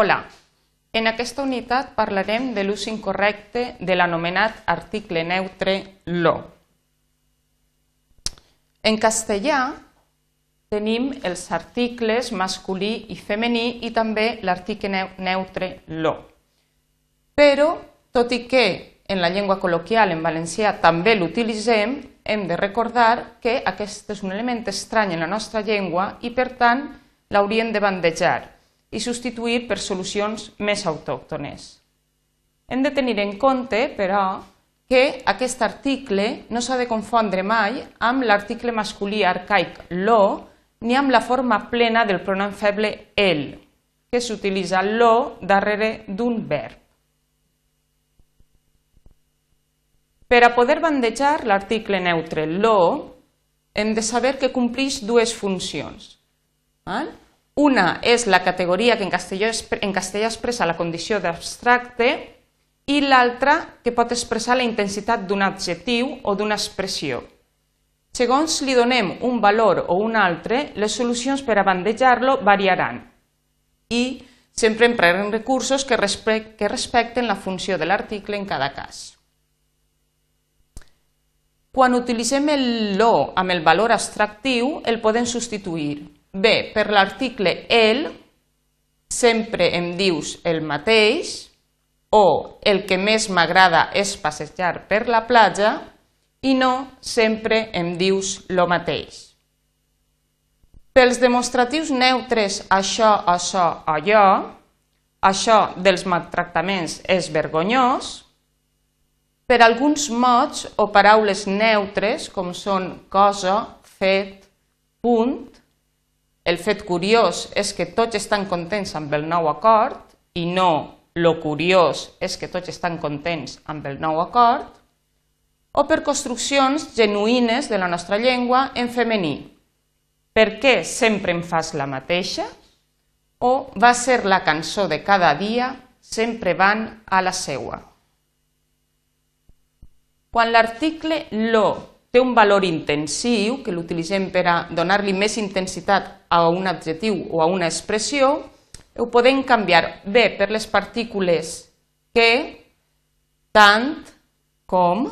Hola, en aquesta unitat parlarem de l'ús incorrecte de l'anomenat article neutre lo. En castellà tenim els articles masculí i femení i també l'article neutre lo. Però, tot i que en la llengua col·loquial en valencià també l'utilitzem, hem de recordar que aquest és un element estrany en la nostra llengua i, per tant, l'hauríem de bandejar i substituir per solucions més autòctones. Hem de tenir en compte, però, que aquest article no s'ha de confondre mai amb l'article masculí arcaic lo ni amb la forma plena del pronom feble el, que s'utilitza lo darrere d'un verb. Per a poder bandejar l'article neutre lo, hem de saber que compleix dues funcions. Una és la categoria que en castellà, en castellà expressa la condició d'abstracte i l'altra que pot expressar la intensitat d'un adjectiu o d'una expressió. Segons li donem un valor o un altre, les solucions per a bandejar-lo variaran i sempre emprarem recursos que, respecten la funció de l'article en cada cas. Quan utilitzem el lo amb el valor abstractiu, el podem substituir. Bé, per l'article el, sempre em dius el mateix, o el que més m'agrada és passejar per la platja, i no sempre em dius lo mateix. Pels demostratius neutres això, això, allò, això dels maltractaments és vergonyós, per alguns mots o paraules neutres, com són cosa, fet, punt, el fet curiós és que tots estan contents amb el nou acord i no lo curiós és que tots estan contents amb el nou acord, o per construccions genuïnes de la nostra llengua en femení. Per què sempre em fas la mateixa? O va ser la cançó de cada dia, sempre van a la seua. Quan l'article lo té un valor intensiu, que l'utilitzem per a donar-li més intensitat a un adjectiu o a una expressió, ho podem canviar bé per les partícules que, tant, com,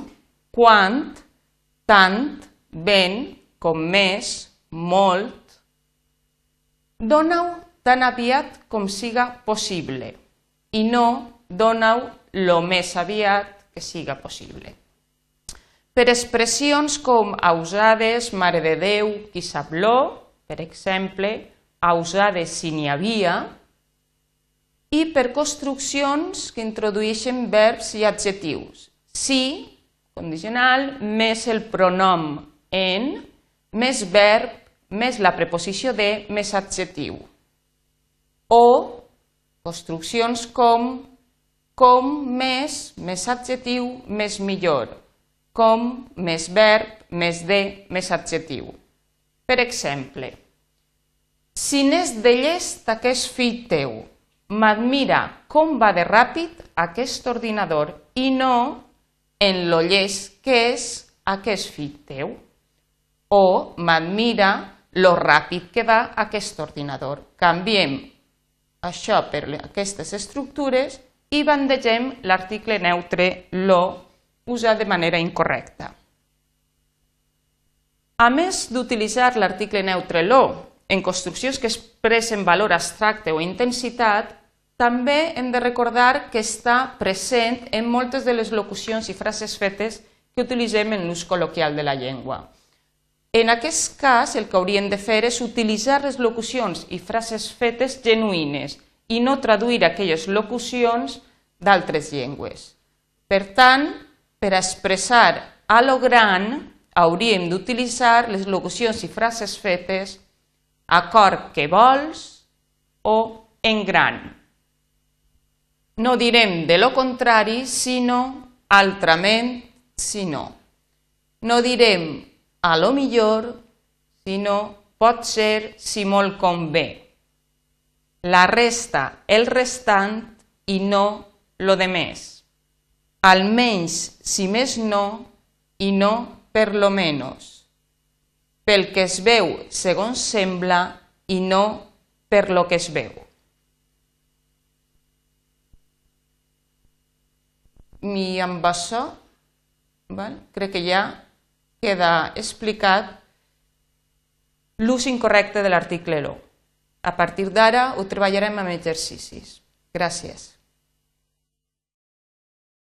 quant, tant, ben, com més, molt. Dóna-ho tan aviat com siga possible i no dóna-ho lo més aviat que siga possible per expressions com ausades, mare de Déu, qui sap lo, per exemple, ausades si n'hi havia, i per construccions que introdueixen verbs i adjectius. Si, condicional, més el pronom en, més verb, més la preposició de, més adjectiu. O construccions com com més, més adjectiu, més millor com, més verb, més de, més adjectiu. Per exemple, si n'és de llest aquest fill teu, m'admira com va de ràpid aquest ordinador i no en lo llest que és aquest fill teu. O m'admira lo ràpid que va aquest ordinador. Canviem això per aquestes estructures i bandegem l'article neutre lo usar de manera incorrecta. A més d'utilitzar l'article neutre lo en construccions que expressen valor abstracte o intensitat, també hem de recordar que està present en moltes de les locucions i frases fetes que utilitzem en l'ús col·loquial de la llengua. En aquest cas, el que hauríem de fer és utilitzar les locucions i frases fetes genuïnes i no traduir aquelles locucions d'altres llengües. Per tant, per expressar a lo gran hauríem d'utilitzar les locucions i frases fetes a cor que vols o en gran. No direm de lo contrari, sinó altrament, sinó. No direm a lo millor, sinó pot ser si molt convé. La resta, el restant i no lo de més almenys, si més no, i no per lo menos, pel que es veu segons sembla i no per lo que es veu. I amb això val? crec que ja queda explicat l'ús incorrecte de l'article 1. A partir d'ara ho treballarem amb exercicis. Gràcies.